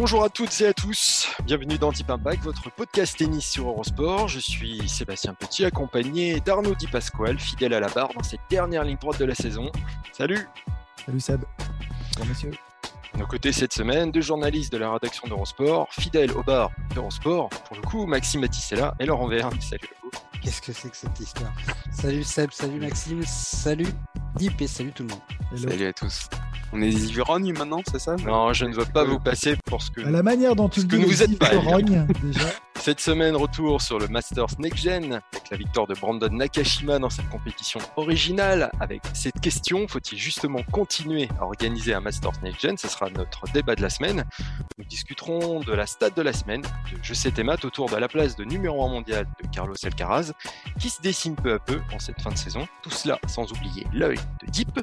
Bonjour à toutes et à tous, bienvenue dans Deep Impact, votre podcast tennis sur Eurosport. Je suis Sébastien Petit, accompagné d'Arnaud Di Pasquale, fidèle à la barre dans cette dernière ligne droite de la saison. Salut Salut Seb. Bonjour monsieur. À nos côtés cette semaine, deux journalistes de la rédaction d'Eurosport, fidèles au bar d'Eurosport. Pour le coup, Maxime Matisella et Laurent Verne. Salut. Qu'est-ce que c'est que cette histoire? Salut Seb, salut Maxime, salut Deep et salut tout le monde. Hello. Salut à tous. On est des ivrognes maintenant, c'est ça? Non, je ne veux pas vous passer pour ce que... À la manière dont tu Ce le que dis, nous les êtes pas, déjà. Cette semaine, retour sur le Masters Next Gen, avec la victoire de Brandon Nakashima dans cette compétition originale. Avec cette question, faut-il justement continuer à organiser un Masters Next Gen? Ce sera notre débat de la semaine. Nous discuterons de la stat de la semaine, de Je sais tes maths autour de la place de numéro 1 mondial de Carlos Alcaraz, qui se dessine peu à peu en cette fin de saison. Tout cela sans oublier l'œil de Deep.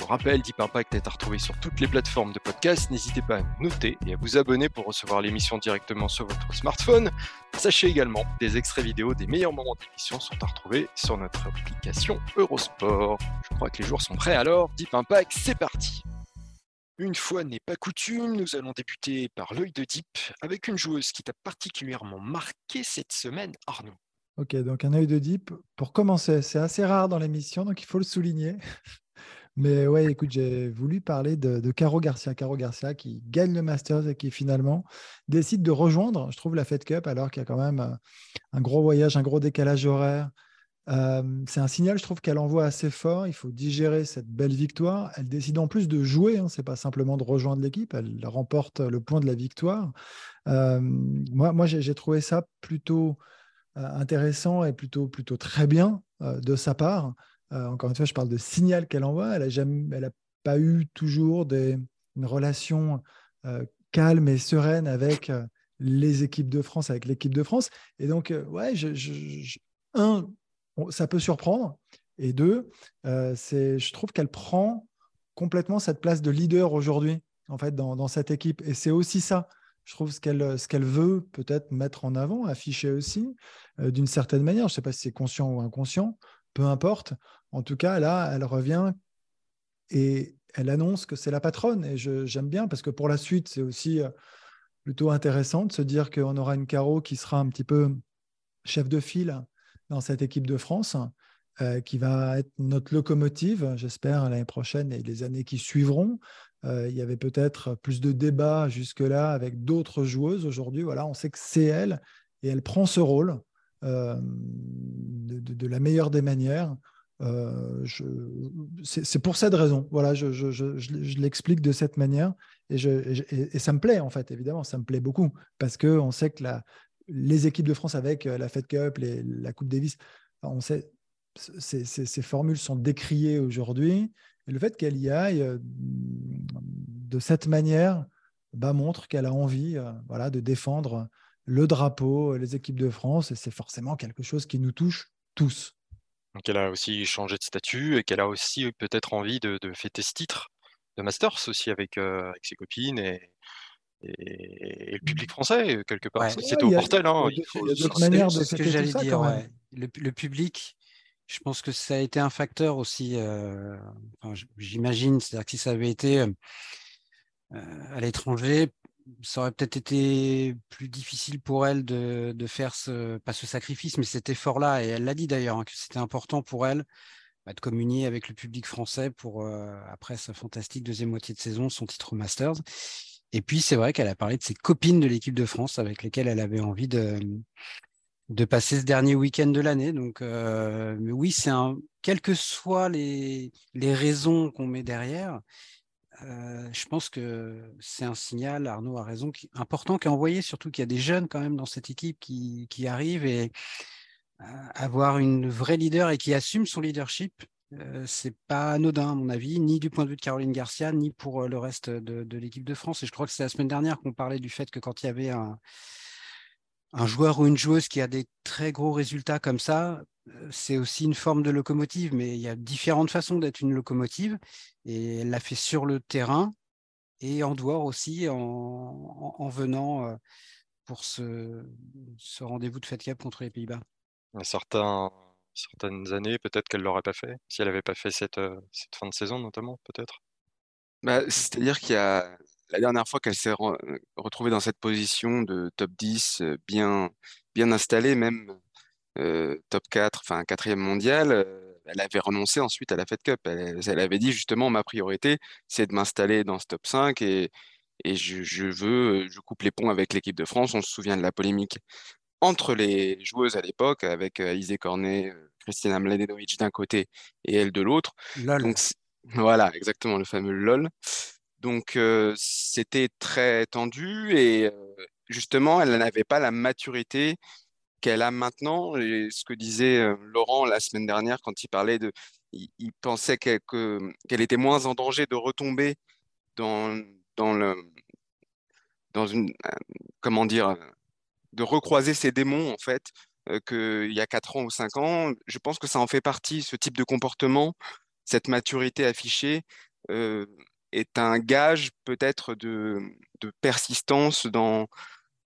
Pour rappel, Deep Impact est à retrouver sur toutes les plateformes de podcast. N'hésitez pas à noter et à vous abonner pour recevoir l'émission directement sur votre smartphone. Sachez également des extraits vidéo des meilleurs moments de l'émission sont à retrouver sur notre application Eurosport. Je crois que les jours sont prêts alors. Deep Impact, c'est parti. Une fois n'est pas coutume, nous allons débuter par l'œil de Deep avec une joueuse qui t'a particulièrement marqué cette semaine, Arnaud. Ok, donc un œil de deep. Pour commencer, c'est assez rare dans l'émission, donc il faut le souligner. Mais ouais, écoute, j'ai voulu parler de, Caro Garcia. Caro Garcia qui gagne le Masters et qui finalement décide de rejoindre, je trouve, la Fed Cup alors qu'il y a quand même euh, un gros voyage, un gros décalage horaire. Euh, c'est un signal, je trouve, qu'elle envoie assez fort. Il faut digérer cette belle victoire. Elle décide en plus de jouer. Hein, c'est pas simplement de rejoindre l'équipe. Elle remporte le point de la victoire. Euh, moi, j'ai trouvé ça plutôt intéressant et plutôt, plutôt très bien de sa part. Euh, encore une fois, je parle de signal qu'elle envoie. Elle n'a pas eu toujours une relation euh, calme et sereine avec euh, les équipes de France, avec l'équipe de France. Et donc, ouais, un, ça peut surprendre. Et deux, c'est, je trouve qu'elle prend complètement cette place de leader aujourd'hui, en fait, dans, cette équipe. Et c'est aussi ça, je trouve, ce qu'elle, ce qu'elle veut peut-être mettre en avant, afficher aussi, d'une certaine manière. Je ne sais pas si c'est conscient ou inconscient, peu importe. En tout cas, là, elle revient et elle annonce que c'est la patronne. Et j'aime bien parce que pour la suite, c'est aussi euh, plutôt intéressant de se dire qu'on aura une Caro qui sera un petit peu chef de file dans cette équipe de France, euh, qui va être notre locomotive, j'espère, l'année prochaine et les années qui suivront. Euh, il y avait peut-être plus de débats jusque-là avec d'autres joueuses. Aujourd'hui, voilà, on sait que c'est elle et elle prend ce rôle de la meilleure des manières. Euh, c'est pour cette raison. Voilà, je, l'explique de cette manière et, ça me plaît en fait, évidemment, ça me plaît beaucoup parce que on sait que les équipes de France avec euh, la Fed Cup, la Coupe Davis, on sait ces, formules sont décriées aujourd'hui et le fait qu'elle y aille euh, de cette manière bah, montre qu'elle a envie, voilà, de défendre le drapeau, les équipes de France et c'est forcément quelque chose qui nous touche tous. Donc elle a aussi changé de statut et qu'elle a aussi peut-être envie de, de fêter ce titre de Masters aussi avec, euh, avec ses copines et, et, et le public français euh, quelque part. Ouais. C'était Ouais, au Portel, hein, il faut y a le d'autres souligner. manières de C'est ce que fêter tout j'allais ça, dire, quand même. ouais. Le, le public, je pense que ça a été un facteur aussi, euh, enfin, j'imagine, c'est-à-dire que si ça avait été euh, à l'étranger, ça aurait peut-être été plus difficile pour elle de, faire ce, pas ce sacrifice, mais cet effort-là. Et elle l'a dit d'ailleurs, hein, que c'était important pour elle bah, de communier avec le public français pour, euh, après sa fantastique deuxième moitié de saison, son titre Masters. Et puis, c'est vrai qu'elle a parlé de ses copines de l'équipe de France avec lesquelles elle avait envie de, de passer ce dernier week-end de l'année. Donc, euh, mais oui, c'est un, quelles que soient les, les raisons qu'on met derrière, euh, je pense que c'est un signal, Arnaud a raison, qui, important qui est envoyé, surtout qu'il y a des jeunes quand même dans cette équipe qui, qui arrivent et avoir une vraie leader et qui assume son leadership, c'est pas anodin à mon avis, ni du point de vue de Caroline Garcia, ni pour le reste de, l'équipe de France. Et je crois que c'est la semaine dernière qu'on parlait du fait que quand il y avait un, un joueur ou une joueuse qui a des très gros résultats comme ça, c'est aussi une forme de locomotive, mais il y a différentes façons d'être une locomotive. Et elle l'a fait sur le terrain et en dehors aussi en, venant pour ce, rendez-vous de Fed Cup contre les Pays-Bas. Certains, certaines années, peut-être qu'elle ne l'aurait pas fait, si elle n'avait pas fait cette, cette fin de saison notamment, peut-être. Bah, c'est-à-dire qu'il y a la dernière fois qu'elle s'est retrouvée dans cette position de top 10 bien, bien installée, même top 4, enfin quatrième mondial, elle avait renoncé ensuite à la Fed Cup. Elle, avait dit justement ma priorité, c'est de m'installer dans ce top 5 et, et je, veux, je coupe les ponts avec l'équipe de France. On se souvient de la polémique entre les joueuses à l'époque, avec Isée Cornet, Christina Mladenovic d'un côté et elle de l'autre. Donc voilà, exactement le fameux LOL. Donc c'était très tendu et justement, elle n'avait pas la maturité qu'elle a maintenant. Et ce que disait Laurent la semaine dernière quand il parlait de, il, pensait qu'elle était moins en danger de retomber dans, dans le, dans une, comment dire, de recroiser ses démons en fait qu'il y a 4 ans ou 5 ans. Je pense que ça en fait partie, ce type de comportement, cette maturité affichée est un gage peut-être de, persistance dans,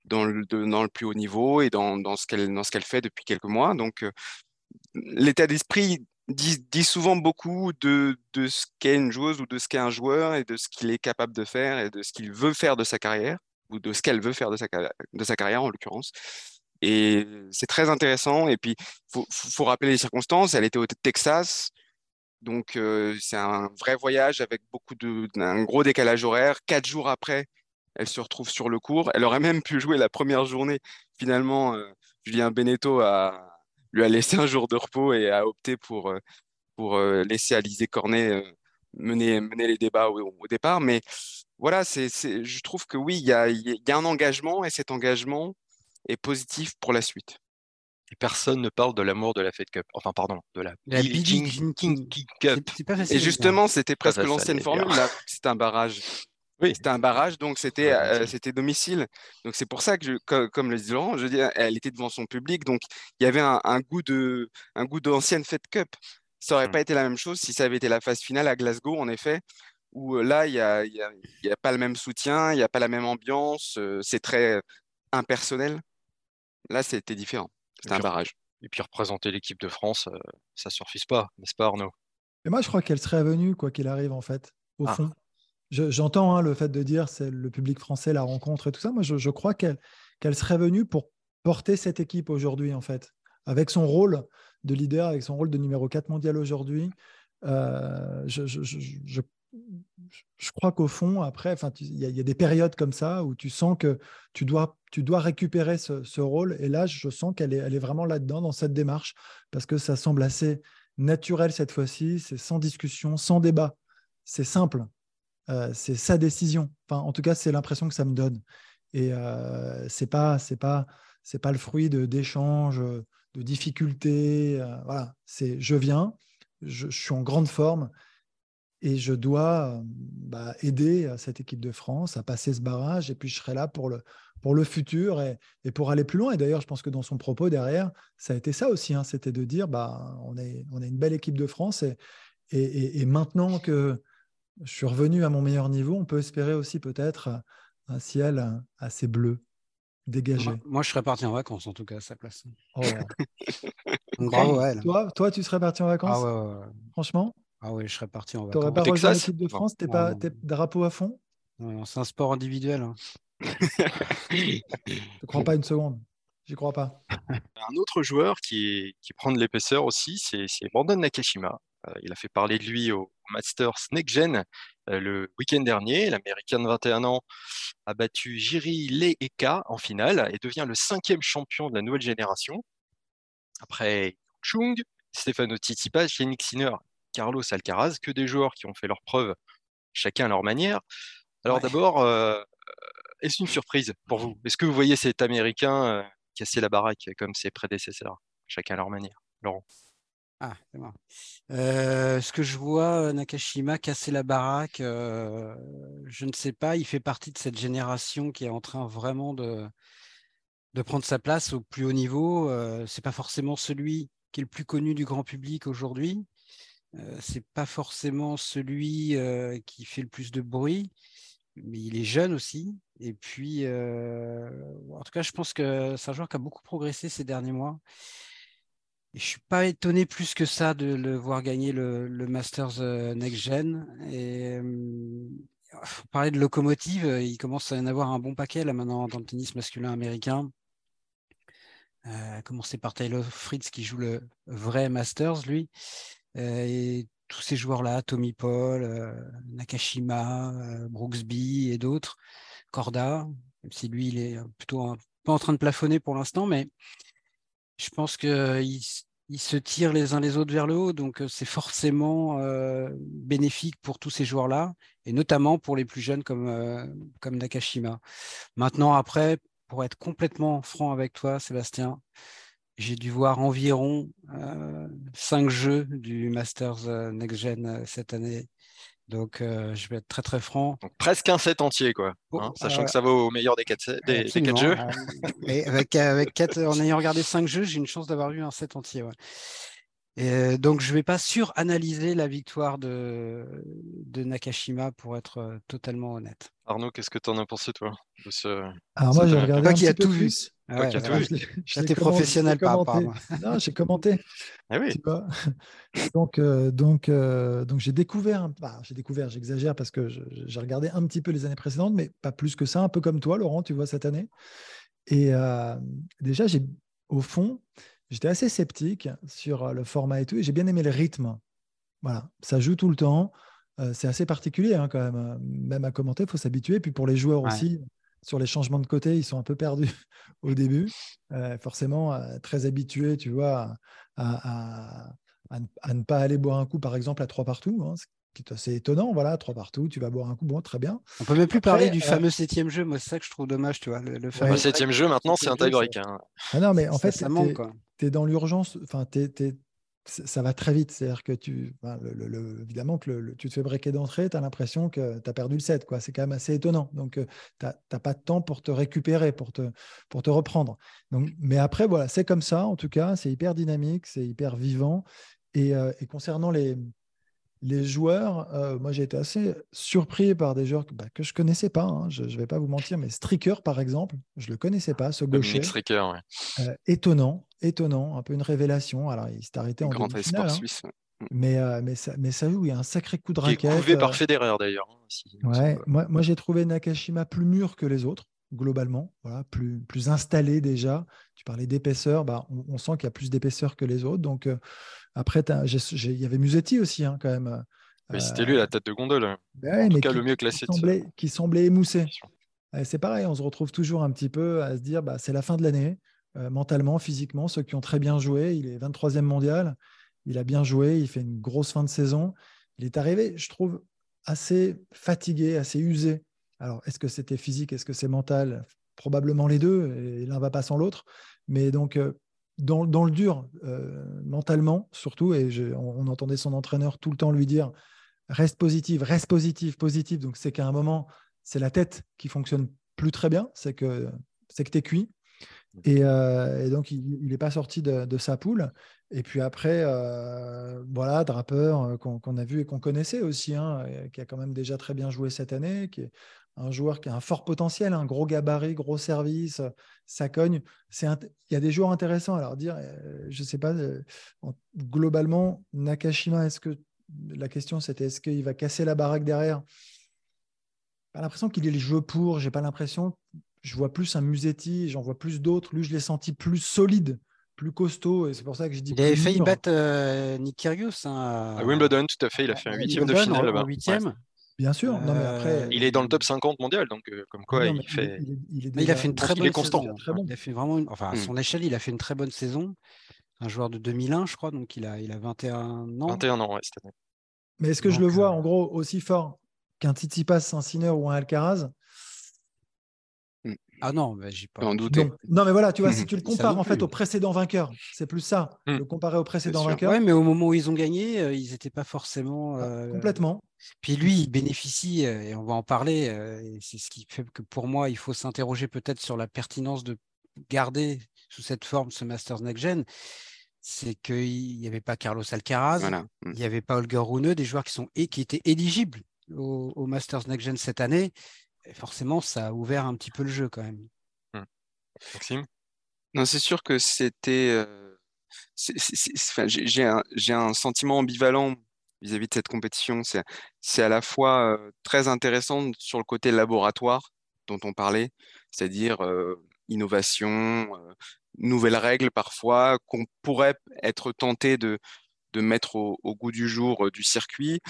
dans, le, dans le plus haut niveau et dans, dans ce qu'elle fait depuis quelques mois. Donc, euh, l'état d'esprit dit, souvent beaucoup de, de ce qu'est une joueuse ou de ce qu'est un joueur et de ce qu'il est capable de faire et de ce qu'il veut faire de sa carrière ou de ce qu'elle veut faire de sa, carrière en l'occurrence. Et c'est très intéressant. Et puis, il faut, rappeler les circonstances. Elle était au Texas. Donc, c'est un vrai voyage avec beaucoup de, un gros décalage horaire. Quatre jours après, elle se retrouve sur le cours. Elle aurait même pu jouer la première journée. Finalement, Julien Beneteau a, lui a laissé un jour de repos et a opté pour, pour laisser Alizé Cornet mener, mener les débats au, départ. Mais voilà, c'est, je trouve que oui, il y a, y a un engagement et cet engagement est positif pour la suite personne ne parle de l'amour de la Fed Cup. Enfin, pardon, de la, la Billie Jean King, Cup. et justement, c'était presque l'ancienne formule. Là, c'était un barrage. Oui. C'était un barrage, donc c'était euh, c'était domicile. Donc c'est pour ça que, je, comme, le dit Laurent, je dis, elle était devant son public, donc il y avait un, goût de un goût d'ancienne Fed Cup. Ça aurait mmh. pas été la même chose si ça avait été la phase finale à Glasgow, en effet, où là il y a, y, a, y a, pas le même soutien, il n'y a pas la même ambiance, euh, c'est très impersonnel. Là, c'était différent. C'était un barrage. Et puis représenter l'équipe de France, euh, ça ne surfise pas, n'est-ce pas Arnaud? Et moi, je crois qu'elle serait venue, quoi qu'il arrive, en fait, au ah. fond. J'entends hein, le fait de dire c'est le public français, la rencontre et tout ça. Moi, je, crois qu'elle serait venue pour porter cette équipe aujourd'hui, en fait, avec son rôle de leader, avec son rôle de numéro 4 mondial aujourd'hui. Euh, je, crois qu'au fond, après, il y, a des périodes comme ça où tu sens que tu dois, récupérer ce, rôle. Et là, je sens qu'elle est, elle est vraiment là-dedans, dans cette démarche, parce que ça semble assez naturel cette fois-ci. C'est sans discussion, sans débat. C'est simple. Euh, c'est sa décision. Enfin, en tout cas, c'est l'impression que ça me donne. Et euh, c'est pas, c'est pas, c'est pas le fruit de d'échanges, de difficultés. Euh, voilà, c'est je viens, je, suis en grande forme et je dois bah, aider cette équipe de France à passer ce barrage et puis je serai là pour le, pour le futur et, et pour aller plus loin. Et d'ailleurs, je pense que dans son propos derrière, ça a été ça aussi, hein, c'était de dire bah, on, est, on une belle équipe de France et, et, maintenant que je suis revenu à mon meilleur niveau, on peut espérer aussi peut-être un ciel assez bleu. Dégagé. Moi, je serais parti en vacances en tout cas à sa place. Oh. Bravo, toi, toi, tu serais parti en vacances? ah Franchement? Ah oui, je serais parti en vacances. Tu n'aurais pas rejoint l'équipe de France? T'es pas drapeau à fond? Non, C'est un sport individuel. Hein. je ne crois pas une seconde. J'y crois pas. Un autre joueur qui, qui prend de l'épaisseur aussi, c'est Brandon Nakashima. Euh, il a fait parler de lui au Masters Next Gen euh, le week-end dernier. L'Américain de 21 ans a battu Jiri Leeka en finale et devient le cinquième champion de la nouvelle génération. Après Chung, Stefano Tsitsipas, Yannick Sinner Carlos Alcaraz, que des joueurs qui ont fait leurs preuves chacun à leur manière. Alors d'abord, euh, est-ce une surprise pour vous? Est-ce que vous voyez cet Américain euh, casser la baraque comme ses prédécesseurs chacun à leur manière? Laurent. Ah, c'est bon. Euh, ce que je vois, Nakashima casser la baraque, euh, je ne sais pas. Il fait partie de cette génération qui est en train vraiment de, prendre sa place au plus haut niveau. Euh, c'est pas forcément celui qui est le plus connu du grand public aujourd'hui. Euh, c'est pas forcément celui euh, qui fait le plus de bruit, mais il est jeune aussi. Et puis, euh, en tout cas, je pense que c'est un joueur qui a beaucoup progressé ces derniers mois. Et je suis pas étonné plus que ça de le voir gagner le, Masters euh, Next Gen. Et euh, faut parler de locomotive, euh, il commence à en avoir un bon paquet là maintenant dans le tennis masculin américain. Euh, à commencer par Taylor Fritz qui joue le vrai Masters, lui. Euh, et tous ces joueurs-là, Tommy Paul, euh, Nakashima, euh, Brooksby et d'autres, Corda, même si lui, il est plutôt un en train de plafonner pour l'instant, mais je pense qu'ils ils se tirent les uns les autres vers le haut, donc euh, c'est forcément euh, bénéfique pour tous ces joueurs-là, et notamment pour les plus jeunes comme, euh, Nakashima. Maintenant, après, pour être complètement franc avec toi, Sébastien, j'ai dû voir environ euh, cinq jeux du Masters euh, Next Gen euh, cette année. Donc, euh, je vais être très très franc. Donc presque un set entier, quoi. Oh, hein, sachant euh, que ça vaut au meilleur des 4 des, des Absolument. quatre jeux. Euh, et avec, avec quatre, en ayant regardé cinq jeux, j'ai une chance d'avoir eu un set entier. ouais. Et donc, je ne vais pas suranalyser la victoire de, de Nakashima pour être totalement honnête. Arnaud, qu'est-ce que tu en as pensé, toi de ce... Alors moi, j'ai regardé toi un qui as petit peu tout vu. plus. Ah ouais, professionnel par rapport à commenté. moi. Non, j'ai commenté. Ah oui, tu vois. Donc, euh, donc, euh, donc j'ai découvert, bah, j'ai découvert, j'exagère parce que j'ai regardé un petit peu les années précédentes, mais pas plus que ça, un peu comme toi, Laurent, tu vois, cette année. Et euh, déjà, j'ai, au fond, j'étais assez sceptique sur le format et tout, et j'ai bien aimé le rythme. Voilà, ça joue tout le temps. Euh, c'est assez particulier hein, quand même. Même à commenter, il faut s'habituer. Puis pour les joueurs Ouais. aussi, sur les changements de côté, ils sont un peu perdus au début. Euh, forcément, euh, très habitués, tu vois, à, à- à ne- à ne pas aller boire un coup, par exemple, à trois partout. hein, ce qui est assez étonnant. Voilà, trois partout, tu vas boire un coup, bon, très bien. On peut même plus Après, parler du euh, fameux septième jeu. Moi, c'est ça que je trouve dommage, tu vois. Le, fameux septième jeu, maintenant, c'est un hein. Ah non, mais en ça, fait, tu es dans l'urgence, enfin, ça va très vite. C'est-à-dire que tu, le- le- évidemment, que le- tu te fais breaker d'entrée, tu as l'impression que tu as perdu le set. C'est quand même assez étonnant. Donc, tu n'as pas de temps pour te récupérer, pour te, pour te reprendre. Donc, mais après, voilà, c'est comme ça, en tout cas. C'est hyper dynamique, c'est hyper vivant. Et, euh, et concernant les, les joueurs, euh, moi, j'ai été assez surpris par des joueurs que, bah, que je connaissais pas. hein. Je ne vais pas vous mentir, mais Stricker, par exemple, je le connaissais pas, ce gaucher. Stricker, ouais. Euh, étonnant, étonnant, un peu une révélation. Alors, il s'est arrêté en Grand espoir hein, suisse. ouais. mais, euh, mais, ça, mais ça joue, il y a un sacré coup de Qui est raquette. couvé par euh, Federer, d'ailleurs. hein, si- ouais, moi, moi j'ai trouvé Nakashima plus mûr que les autres, globalement, voilà, plus, plus installé déjà. Tu parlais d'épaisseur, bah, on, on sent qu'il y a plus d'épaisseur que les autres. Donc, euh, après, il y avait Musetti aussi, hein, quand même. Mais Euh, C'était lui la tête de gondole. ben en tout cas, qui- le mieux classé semblait, qui semblait émoussé. C'est pareil, on se retrouve toujours un petit peu à se dire bah, c'est la fin de l'année, euh, mentalement, physiquement, ceux qui ont très bien joué. Il est 23e mondial, il a bien joué, il fait une grosse fin de saison. Il est arrivé, je trouve, assez fatigué, assez usé. Alors, est-ce que c'était physique, est-ce que c'est mental? Probablement les deux, et l'un va pas sans l'autre. Mais donc, euh, dans, le dur, euh, mentalement surtout, et on entendait son entraîneur tout le temps lui dire reste positif, reste positif, positif. Donc, c'est qu'à un moment, c'est la tête qui fonctionne plus très bien, c'est que c'est que tu es cuit. Et, euh, et donc, il n'est pas sorti de, sa poule. Et puis après, euh, voilà, Draper euh, qu'on a vu et qu'on connaissait aussi, hein, qui a quand même déjà très bien joué cette année, qui est un joueur qui a un fort potentiel, un gros gabarit, gros service, ça cogne. Il y a des joueurs intéressants. Alors dire, je ne sais pas, en- globalement, Nakashima, est-ce que la question c'était est-ce qu'il va casser la baraque derrière? Pas l'impression qu'il est le jeu pour. J'ai pas l'impression. Je vois plus un Musetti, j'en vois plus d'autres. Lui, je l'ai senti plus solide, plus costaud, et c'est pour ça que je dis. Il avait failli mûr. battre euh, Nick Kyrgios hein, À Wimbledon, tout à fait. Il a fait un huitième de finale là-bas. huitième. Ouais. Bien sûr. Non, mais après, Euh, Il est dans le top 50 mondial, donc euh, comme quoi non, il fait. il est- il il a fait une très bonne constant. saison. Très bon. Il a fait vraiment une... Enfin, à Hmm. son échelle, il a fait une très bonne saison. Un joueur de 2001, je crois, donc il a, il a 21 ans. 21 ans, ouais, cette année. Mais est-ce que je le vois euh, en gros aussi fort qu'un Tsitsipas, un Sinner ou un Alcaraz? Ah non, mais j'ai pas en douter. Non. non, mais voilà, tu vois, si tu le compares en fait plus. au précédent vainqueur, c'est plus ça. Hmm. Le comparer au précédent vainqueur, Ouais, mais au moment où ils ont gagné, euh, ils n'étaient pas forcément. euh, complètement. Puis lui, il bénéficie, euh, et on va en parler, euh, et c'est ce qui fait que pour moi, il faut s'interroger peut-être sur la pertinence de garder sous cette forme ce Masters Next Gen. C'est qu'il n'y avait pas Carlos Alcaraz, Voilà. Mm. il n'y avait pas Holger Rune, des joueurs qui, sont, et qui étaient éligibles au, au Masters Next Gen cette année. Et forcément, ça a ouvert un petit peu le jeu quand même. Maxime? Non, c'est sûr que c'était. euh, enfin, j'ai un, sentiment ambivalent vis-à-vis de cette compétition. C'est c'est à la fois euh, très intéressant sur le côté laboratoire dont on parlait, c'est-à-dire euh, innovation, euh, nouvelles règles parfois qu'on pourrait être tenté de, de mettre au, goût du jour euh, du circuit.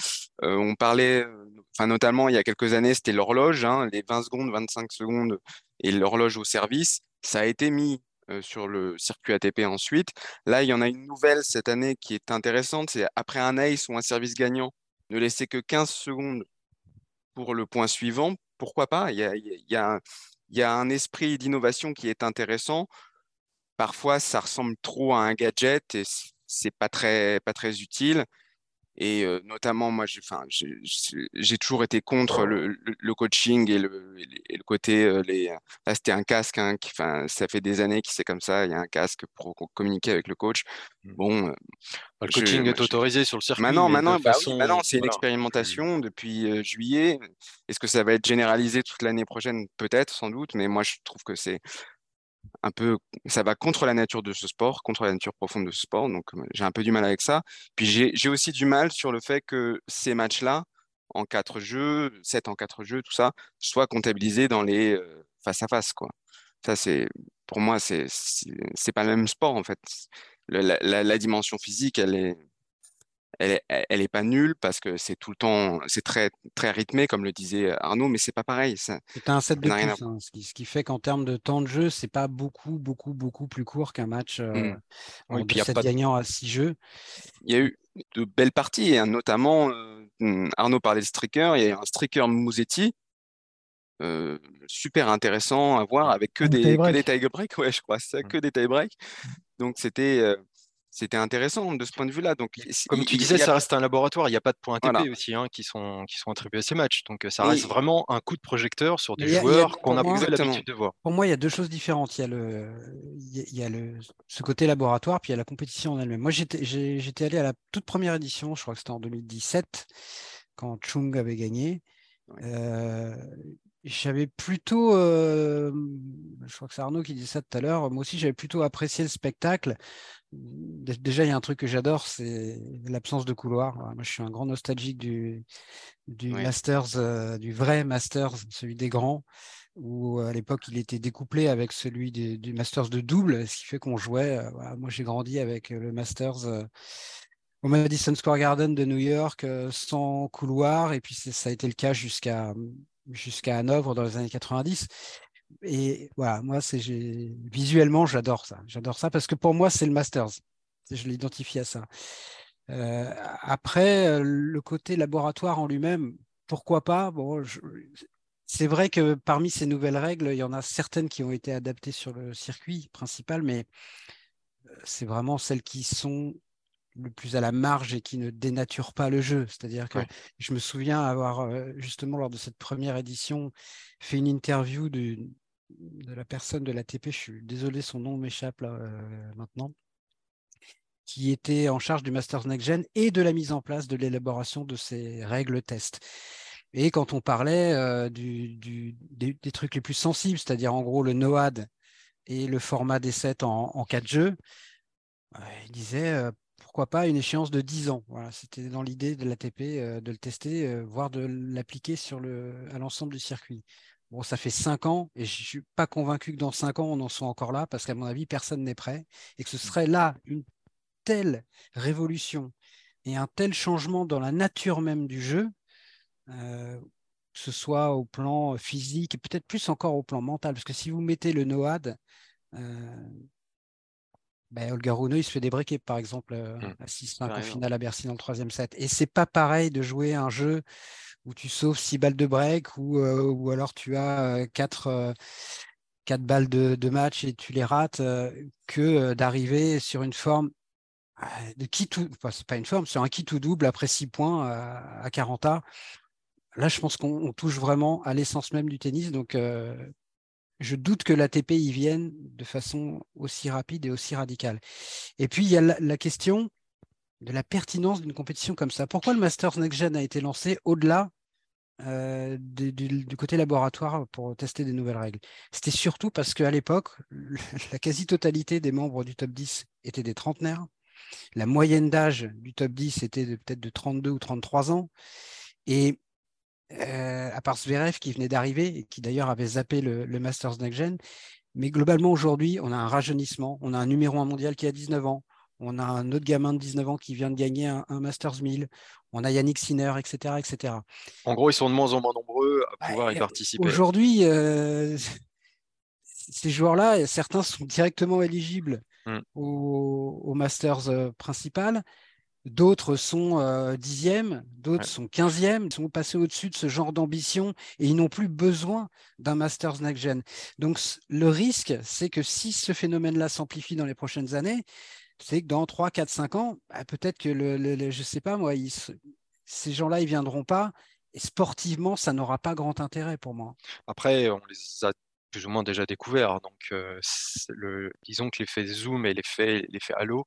Euh, on parlait, euh, enfin notamment il y a quelques années, c'était l'horloge, hein, les 20 secondes, 25 secondes et l'horloge au service. Ça a été mis sur le circuit ATP ensuite. Là, il y en a une nouvelle cette année qui est intéressante, c'est après un ace ou un service gagnant, ne laisser que 15 secondes pour le point suivant. Pourquoi pas? Il y a, un, il y a un esprit d'innovation qui est intéressant. Parfois, ça ressemble trop à un gadget et c'est pas très, pas très utile. Et euh, notamment, moi, j'ai, toujours été contre le, le- le coaching et le, et le- le côté. euh, les, là, c'était un casque, hein, qui, ça fait des années que c'est comme ça. Il y a un casque pour co- communiquer avec le coach. Bon, euh, Le Je- coaching moi, est autorisé sur le circuit. Maintenant, maintenant, bah oui, maintenant, c'est une voilà. expérimentation depuis euh, juillet. Est-ce que ça va être généralisé toute l'année prochaine? Peut-être, sans doute, mais moi, je trouve que c'est un peu, ça va contre la nature de ce sport, contre la nature profonde de ce sport. Donc, euh, j'ai un peu du mal avec ça. Puis, j'ai, aussi du mal sur le fait que ces matchs-là, en quatre jeux, 7 en quatre jeux, tout ça, soient comptabilisés dans les euh, face à face, quoi. Ça, c'est, pour moi, c'est, c'est pas le même sport, en fait. La dimension physique, elle est, elle est, elle est pas nulle parce que c'est tout le temps, c'est très, très rythmé, comme le disait Arnaud, mais c'est pas pareil. C'est un set de hein, ce, qui, ce qui fait qu'en termes de temps de jeu, c'est pas beaucoup, beaucoup, beaucoup plus court qu'un match euh, en Oui, deux puis y a sets pas de- gagnants à six jeux. il y a eu de belles parties, hein, notamment, euh, hum, Arnaud parlait de streaker, il y a eu un streaker Mouzetti, euh, super intéressant à voir avec que des, que tie-break. des tie-breaks, ouais, je crois, c'est ça, Mm. que des tie-breaks. Donc, c'était, euh, c'était intéressant de ce point de vue-là. Donc, Comme il- tu disais, a- ça reste un laboratoire. Il n'y a pas de points ATP Voilà. aussi hein, qui, sont, qui sont attribués à ces matchs. Donc euh, ça Et- reste vraiment un coup de projecteur sur des a- a- joueurs qu'on a moi- plus Exactement. l'habitude de voir. Pour moi, il y a deux choses différentes. Il y a, le, il y a, a le, ce côté laboratoire, puis il y a la compétition en elle-même. Moi, j'étais j'étais allé à la toute première édition, je crois que c'était en 2017, quand Chung avait gagné. Ouais. Euh, j'avais plutôt, euh, je crois que c'est Arnaud qui disait ça tout à l'heure, moi aussi j'avais plutôt apprécié le spectacle. Dé- Déjà, il y a un truc que j'adore, c'est l'absence de couloir. Moi, je suis un grand nostalgique du, du Ouais. Masters, euh, du vrai Masters, celui des grands, où à l'époque il était découplé avec celui du Masters de double, ce qui fait qu'on jouait. euh, voilà, moi, j'ai grandi avec euh, le Masters euh, au Madison Square Garden de New York euh, sans couloir, et puis ça a été le cas jusqu'à jusqu'à Hanovre dans les années 90. Et voilà, moi, c'est visuellement, j'adore ça. J'adore ça parce que pour moi, c'est le Masters. Je l'identifie à ça. Euh, après, euh, le côté laboratoire en lui-même, pourquoi pas? Bon, c'est vrai que parmi ces nouvelles règles, il y en a certaines qui ont été adaptées sur le circuit principal, mais euh, c'est vraiment celles qui sont le plus à la marge et qui ne dénaturent pas le jeu. C'est-à-dire que Ouais. je me souviens avoir, euh, justement, lors de cette première édition, fait une interview de, de la personne de l'ATP, je suis désolé, son nom m'échappe là, euh, maintenant, qui était en charge du Masters Next Gen et de la mise en place de l'élaboration de ces règles tests. Et quand on parlait euh, du, du- des, des trucs les plus sensibles, c'est-à-dire en gros le NOAD et le format des sets en, en 4 jeux, euh, il disait pourquoi pas une échéance de 10 ans. Voilà, c'était dans l'idée de l'ATP euh, de le tester, euh, voire de l'appliquer sur le, à l'ensemble du circuit. Bon, ça fait 5 ans et je ne suis pas convaincu que dans 5 ans, on en soit encore là parce qu'à mon avis, personne n'est prêt et que ce serait là une telle révolution et un tel changement dans la nature même du jeu, euh, que ce soit au plan physique et peut-être plus encore au plan mental. Parce que si vous mettez le NOAD, euh, ben, Olga Rune, il se fait débriquer, par exemple, euh, Mm. à 6-5 au final à Bercy dans le troisième set. Et c'est pas pareil de jouer un jeu où tu sauves 6 balles de break ou, euh, ou alors tu as 4 quatre balles de, match et tu les rates que d'arriver sur une forme de qui tout, c'est pas une forme, c'est un qui tout double après 6 points à, 40 A. Là, je pense qu'on touche vraiment à l'essence même du tennis. Donc, je doute que l'ATP y vienne de façon aussi rapide et aussi radicale. Et puis, il y a la, question de la pertinence d'une compétition comme ça. Pourquoi le Masters Next Gen a été lancé au-delà euh, du, côté laboratoire pour tester des nouvelles règles? C'était surtout parce qu'à l'époque, la quasi-totalité des membres du top 10 étaient des trentenaires. La moyenne d'âge du top 10 était peut-être de 32 ou 33 ans. Euh, à part Zverev qui venait d'arriver et qui d'ailleurs avait zappé le, Masters Next Gen. Mais globalement, aujourd'hui, on a un rajeunissement. On a un numéro 1 mondial qui a 19 ans. On a un autre gamin de 19 ans qui vient de gagner un, Masters 1000. On a Yannick Sinner, etc., etc. En gros, ils sont de moins en moins nombreux à pouvoir y participer. Aujourd'hui, euh, ces joueurs-là, certains sont directement éligibles hmm. au, Masters euh, principal. D'autres sont euh, dixièmes, d'autres sont quinzièmes, ils sont passés au-dessus de ce genre d'ambition et ils n'ont plus besoin d'un Masters Next Gen. Donc le risque, c'est que si ce phénomène-là s'amplifie dans les prochaines années, c'est que dans 3, 4, 5 ans, bah, peut-être que le, je ne sais pas moi, ces gens-là, ils ne viendront pas. Et sportivement, ça n'aura pas grand intérêt pour moi. Après, on les a plus ou moins déjà découverts. Donc, euh, le, disons que l'effet Zoom et l'effet Halo, euh,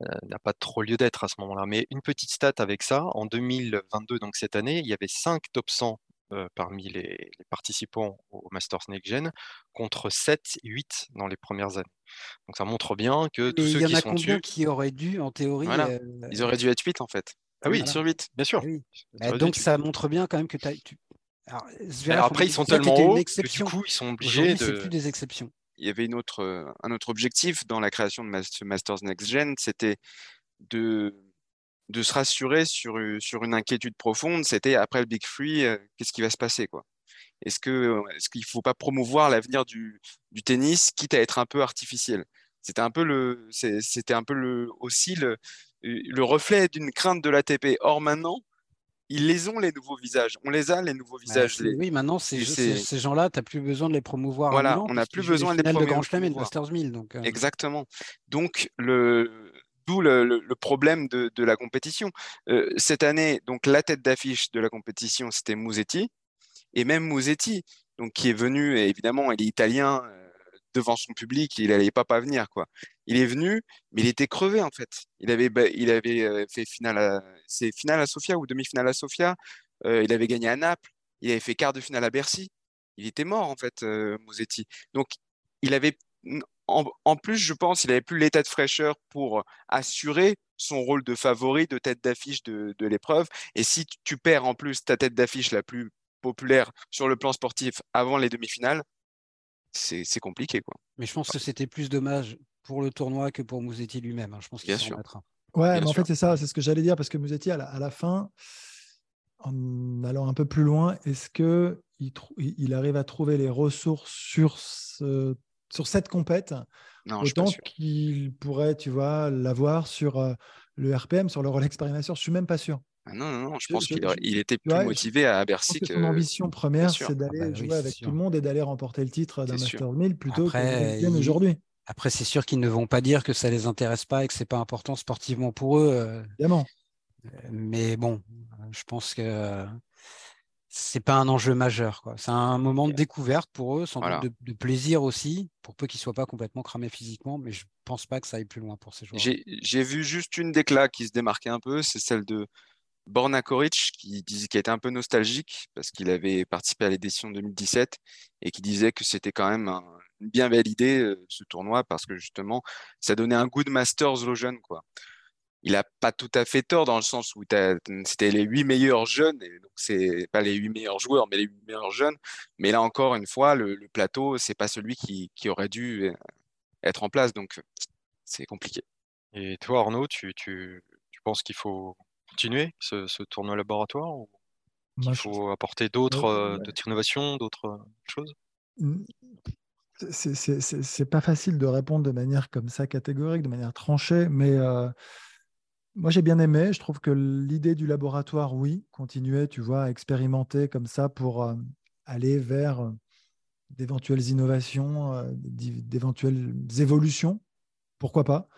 n'a pas trop lieu d'être à ce moment-là. Mais une petite stat avec ça, en 2022, donc cette année, il y avait 5 top 100 euh, parmi les, participants au Masters Next Gen contre 7 et 8 dans les premières années. Donc ça montre bien que tous ceux qui sont Il y en a combien qui auraient dû, en théorie euh, Ils auraient dû être 8 en fait. Ah oui, sur 8, bien sûr. Ah donc ça montre bien quand même que tu... Alors, après, ils sont tellement hauts que du coup, ils sont obligés de... plus des exceptions il y avait euh, un autre objectif dans la création de Masters Next Gen, c'était de, se rassurer sur, sur une inquiétude profonde, c'était après le Big Free, euh, qu'est-ce qui va se passer Est-ce qu'il ne faut pas promouvoir l'avenir du, tennis, quitte à être un peu artificiel? C'était un peu le, c'était un peu le, aussi le, le reflet d'une crainte de l'ATP. Or maintenant, ils les ont les nouveaux visages. On les a les nouveaux bah, visages. Oui, maintenant ces, ces gens-là, tu n'as plus besoin de les promouvoir. Voilà, on n'a plus besoin de les promouvoir. de Grand Chelem et de Masters 1000. Donc, euh. Exactement. Donc le d'où le, le, problème de, de, la compétition. Euh, cette année, donc la tête d'affiche de la compétition, c'était Musetti, et même Musetti, donc qui est venu, évidemment, il est italien, euh, devant son public, il n'allait pas pas venir quoi. Il est venu, mais il était crevé en fait. Il avait il avait euh, fait finale à c'est finale à Sofia ou demi-finale à Sofia. Euh, il avait gagné à Naples. Il avait fait quart de finale à Bercy. Il était mort en fait, euh, Mosetti. Donc il avait en, plus, je pense, il avait plus l'état de fraîcheur pour assurer son rôle de favori, de tête d'affiche de, de l'épreuve. Et si tu perds en plus ta tête d'affiche la plus populaire sur le plan sportif avant les demi-finales, c'est compliqué. Quoi. Mais je pense que c'était plus dommage pour le tournoi que pour Mouzetti lui-même. Hein. Je pense qu'il Bien sûr. Ouais, mais en fait, c'est ça, c'est ce que j'allais dire, parce que Mouzetti, à, à, la fin, en allant un peu plus loin, est-ce qu'il il arrive à trouver les ressources sur, ce, sur cette compète? Non, autant qu'il pourrait, tu vois, l'avoir sur euh, le RPM, sur le Rolex Paris Je suis même pas sûr. Ah non, non, non, je pense qu'il il était plus motivé à Bercy. Que son ambition première, c'est d'aller ah bah jouer avec tout le monde et d'aller remporter le titre d'un Master 1000 plutôt Après, aujourd'hui. Après, c'est sûr qu'ils ne vont pas dire que ça les intéresse pas et que c'est pas important sportivement pour eux. Euh. Évidemment. Mais bon, je pense que c'est pas un enjeu majeur. C'est un moment de découverte pour eux, sans doute de, plaisir aussi, pour peu qu'ils soient pas complètement cramés physiquement, mais je pense pas que ça aille plus loin pour ces joueurs. J'ai vu juste une déclat qui se démarquait un peu, c'est celle de Borna Koric qui, disait, qui était un peu nostalgique parce qu'il avait participé à l'édition 2017 et qui disait que c'était quand même une bien idée euh, ce tournoi parce que justement ça donnait un goût de Masters aux jeunes quoi. Il a pas tout à fait tort dans le sens où c'était les huit meilleurs jeunes et donc c'est pas les huit meilleurs joueurs mais les huit meilleurs jeunes. Mais là encore une fois le, le plateau c'est pas celui qui, qui aurait dû euh, être en place donc c'est compliqué. Et toi Arnaud, tu, tu, tu penses qu'il faut continuer ce, tournoi laboratoire ou il faut apporter d'autres euh, innovations, d'autres choses? C'est pas facile de répondre de manière comme ça catégorique, de manière tranchée, mais euh, moi j'ai bien aimé. Je trouve que l'idée du laboratoire, oui, continuer, tu vois, à expérimenter comme ça pour aller vers d'éventuelles innovations, euh, d'éventuelles évolutions. Pourquoi pas?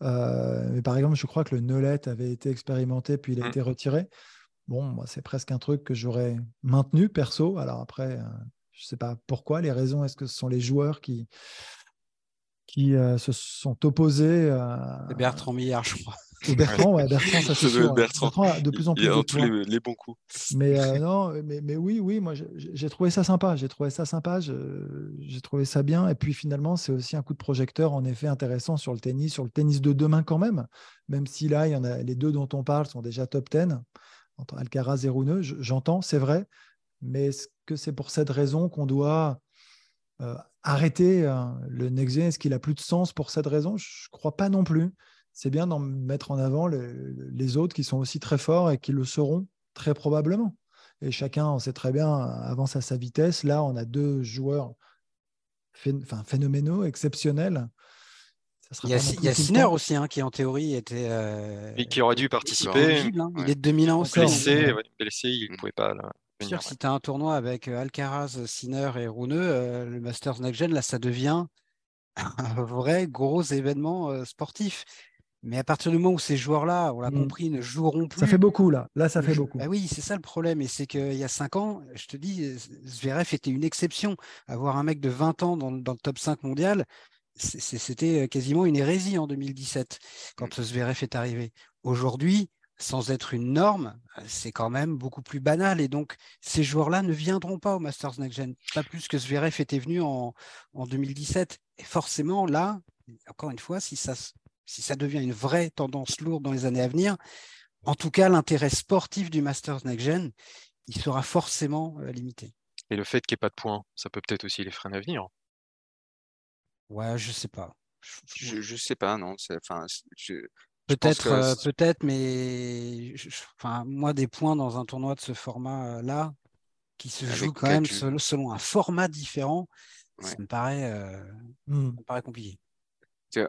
Mais par exemple, je crois que le Nolette avait été expérimenté puis il a mmh. été retiré. Bon, c'est presque un truc que j'aurais maintenu perso. Alors après, je ne sais pas pourquoi, les raisons, est-ce que ce sont les joueurs qui, qui se sont opposés à. Bertrand Millard, je crois. Bertrand, ouais, Bertrand, ça c'est sûr. Bertrand, de plus en plus. Il a tous les, les, bons coups. Mais non, mais, mais, oui, oui, moi j'ai trouvé ça sympa. J'ai trouvé ça sympa. J'ai trouvé ça bien. Et puis finalement, c'est aussi un coup de projecteur en effet intéressant sur le tennis, sur le tennis de demain quand même. Même si là, il y en a les deux dont on parle sont déjà top 10 entre Alcaraz et Runeux. J'entends, c'est vrai. Mais est-ce que c'est pour cette raison qu'on doit euh, arrêter hein, le next gen? Est-ce qu'il a plus de sens pour cette raison? Je ne crois pas non plus. C'est bien d'en mettre en avant les, autres qui sont aussi très forts et qui le seront très probablement. Et chacun, on sait très bien, avance à sa vitesse. Là, on a deux joueurs phénoménaux, exceptionnels. il y a, Sinner aussi, hein, qui en théorie était. Euh, et qui aurait dû participer. Hein. Il est de 2001 aussi. Blessé, blessé, il ne mm. pouvait pas. Là sûr, si tu as un tournoi avec euh, Alcaraz, Sinner et Runeux, euh, le Masters Next Gen, là, ça devient un vrai gros événement euh, sportif. Mais à partir du moment où ces joueurs-là, on l'a mmh. compris, ne joueront plus. Ça fait beaucoup, là. Là, ça fait beaucoup. Bah oui, c'est ça le problème. Et c'est qu'il y a cinq ans, je te dis, Zverev était une exception. Avoir un mec de 20 ans dans, dans le top 5 mondial, c'était quasiment une hérésie en 2017, quand mmh. Zverev est arrivé. Aujourd'hui, sans être une norme, c'est quand même beaucoup plus banal. Et donc, ces joueurs-là ne viendront pas au Masters Next Gen, pas plus que Zverev était venu en, 2017. Et forcément, là, encore une fois, si ça, si ça devient une vraie tendance lourde dans les années à venir, en tout cas, l'intérêt sportif du Masters Next Gen, il sera forcément euh, limité. Et le fait qu'il n'y ait pas de points, ça peut peut-être aussi les freiner à venir. Ouais, je sais pas. Je, ne sais pas, non. Enfin, Peut-être, euh, peut-être, mais enfin, moi, des points dans un tournoi de ce format-là, qui se joue quand même selon, un format différent, ça, me paraît, euh, mmh. paraît compliqué.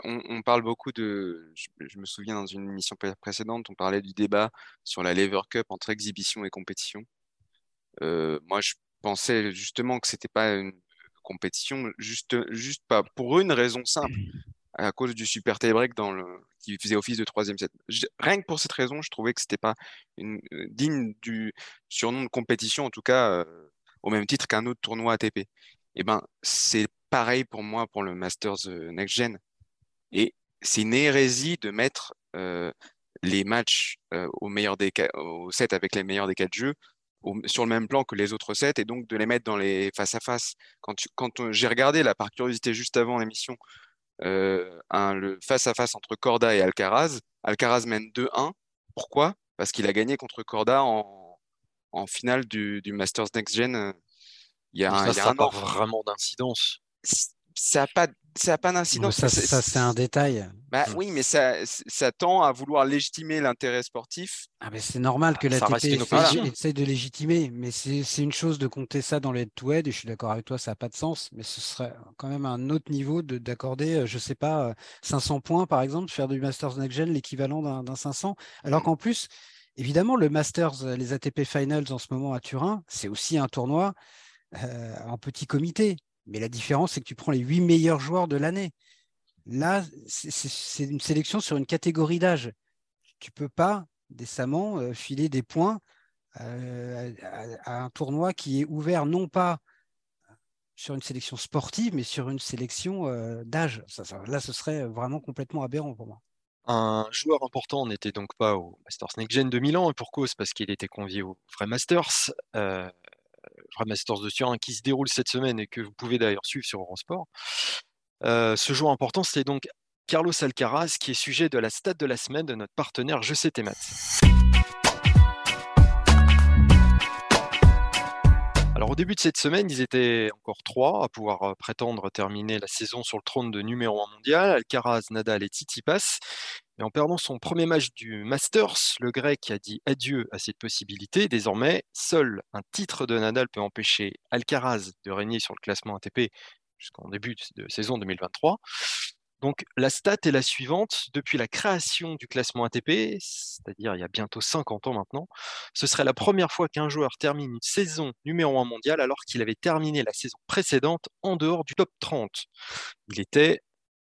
On, parle beaucoup de. Je, me souviens dans une émission précédente, on parlait du débat sur la Lever Cup entre exhibition et compétition. Euh, moi, je pensais justement que c'était pas une compétition, juste, juste pas pour une raison simple à cause du super tie-break dans le, qui faisait office de troisième set. rien que pour cette raison, je trouvais que c'était pas euh, digne du surnom de compétition, en tout cas euh, au même titre qu'un autre tournoi ATP. Et eh ben, c'est pareil pour moi pour le Masters euh, Next Gen. Et c'est une hérésie de mettre les matchs au meilleur des au set avec les meilleurs des quatre jeux sur le même plan que les autres sets et donc de les mettre dans les face à face. Quand, quand j'ai regardé là par curiosité juste avant l'émission un, le face-à-face entre Corda et Alcaraz. Alcaraz mène 2-1. Pourquoi? Parce qu'il a gagné contre Corda en, en finale du, du, Masters Next Gen. Euh, il y a, un, ça, a vraiment d'incidence. Ça n'a pas ça n'a pas d'incidence. Ça, c'est un détail. Bah, mmh. Oui, mais ça, ça tend à vouloir légitimer l'intérêt sportif. Ah, c'est normal que la TP essaye de légitimer, mais c'est une chose de compter ça dans les to et je suis d'accord avec toi, ça n'a pas de sens, mais ce serait quand même un autre niveau d'accorder, euh, je ne sais pas, 500 euh, points par exemple, faire du Masters Next Gen l'équivalent d'un 500, alors qu'en plus, évidemment, le Masters, euh, les ATP Finals en ce moment à Turin, c'est aussi un tournoi en petit comité. Mais la différence, c'est que tu prends les huit meilleurs joueurs de l'année. Là, c'est une sélection sur une catégorie d'âge. Tu ne peux pas décemment euh, filer des points euh, à, un tournoi qui est ouvert non pas sur une sélection sportive, mais sur une sélection euh, d'âge. là, ce serait vraiment complètement aberrant pour moi. Un joueur important n'était donc pas au Masters Next Gen de Milan, et pour cause, parce qu'il était convié au vrai Masters. Masters de Turin qui se déroule cette semaine et que vous pouvez d'ailleurs suivre sur Eurosport. Euh, ce joueur important, c'est donc Carlos Alcaraz qui est sujet de la stat de la semaine de notre partenaire Je sais tes Alors au début de cette semaine, ils étaient encore trois à pouvoir euh, prétendre terminer la saison sur le trône de numéro 1 mondial, Alcaraz, Nadal et Tsitsipas. Et en perdant son premier match du Masters, le grec a dit adieu à cette possibilité. Désormais, seul un titre de Nadal peut empêcher Alcaraz de régner sur le classement ATP jusqu'en début de saison 2023. Donc la stat est la suivante. Depuis la création du classement ATP, c'est-à-dire il y a bientôt 50 ans maintenant, ce serait la première fois qu'un joueur termine une saison numéro 1 mondial alors qu'il avait terminé la saison précédente en dehors du top 30. Il était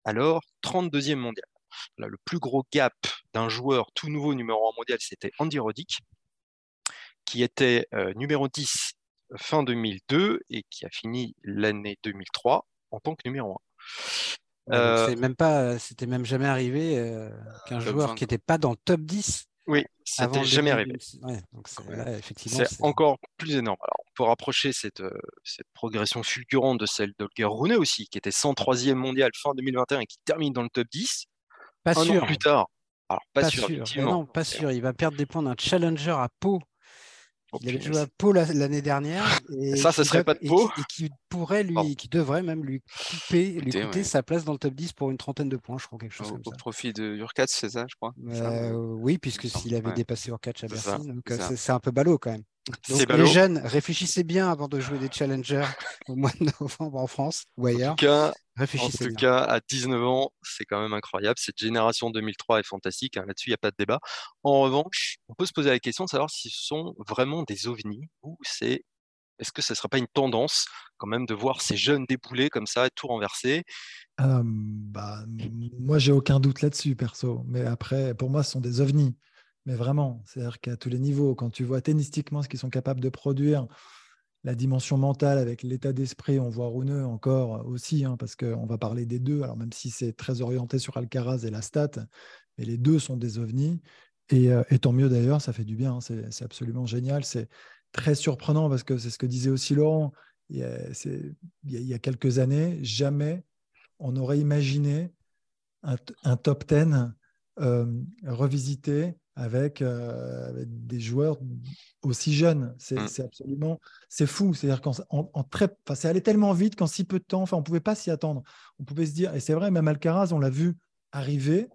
alors 32e mondial. Le plus gros gap d'un joueur tout nouveau numéro 1 mondial, c'était Andy Roddick, qui était euh, numéro 10 fin 2002 et qui a fini l'année 2003 en tant que numéro 1. Euh, c'est même pas, c'était même jamais arrivé euh, qu'un joueur qui n'était pas dans le top 10. Oui, c'était jamais arrivé. c'est encore plus énorme. Alors, on peut rapprocher cette, euh, cette progression fulgurante de celle d'Olger Rune aussi, qui était 103e mondial fin 2021 et qui termine dans le top 10. Pas sûr. plus tard. Alors, pas, sûr. non, pas sûr. Il va perdre des points d'un challenger à Pau il avait joué à Pau l'année dernière. Et ça, ce serait pas de Pau. Et, qui pourrait lui, qui devrait même lui couper, lui coûter sa place dans le top 10 pour une trentaine de points, je crois, quelque chose au, comme ça. Au profit de Urkatz, c'est ça, je crois. Euh, oui, puisque s'il avait dépassé Urkatz à Bercy, euh, c'est un peu ballot quand même. Donc, les jeunes, réfléchissez bien avant de jouer des challengers au mois de novembre en France ou ailleurs. En tout cas, en tout cas à 19 ans, c'est quand même incroyable. Cette génération 2003 est fantastique. Hein. Là-dessus, il n'y a pas de débat. En revanche, on peut se poser la question de savoir si ce sont vraiment des ovnis ou c'est est-ce que ce ne serait pas une tendance quand même de voir ces jeunes débouler comme ça, tout renversés euh, bah, Moi, j'ai aucun doute là-dessus, perso. Mais après, pour moi, ce sont des ovnis. Mais vraiment, c'est-à-dire qu'à tous les niveaux, quand tu vois tennistiquement ce qu'ils sont capables de produire, la dimension mentale avec l'état d'esprit, on voit Rouneux encore aussi, hein, parce qu'on va parler des deux, alors même si c'est très orienté sur Alcaraz et la stat, mais les deux sont des ovnis. Et, euh, tant mieux d'ailleurs, ça fait du bien, hein, c'est absolument génial. C'est très surprenant parce que c'est ce que disait aussi Laurent, il y, a, il y a quelques années, jamais on aurait imaginé un, top 10 euh, revisité euh, avec, des joueurs aussi jeunes. C'est mmh. absolument, c'est fou. C'est-à-dire qu'en en, très, c'est allé tellement vite qu'en si peu de temps, enfin, on pouvait pas s'y attendre. On pouvait se dire, et c'est vrai, même Alcaraz, on l'a vu arriver,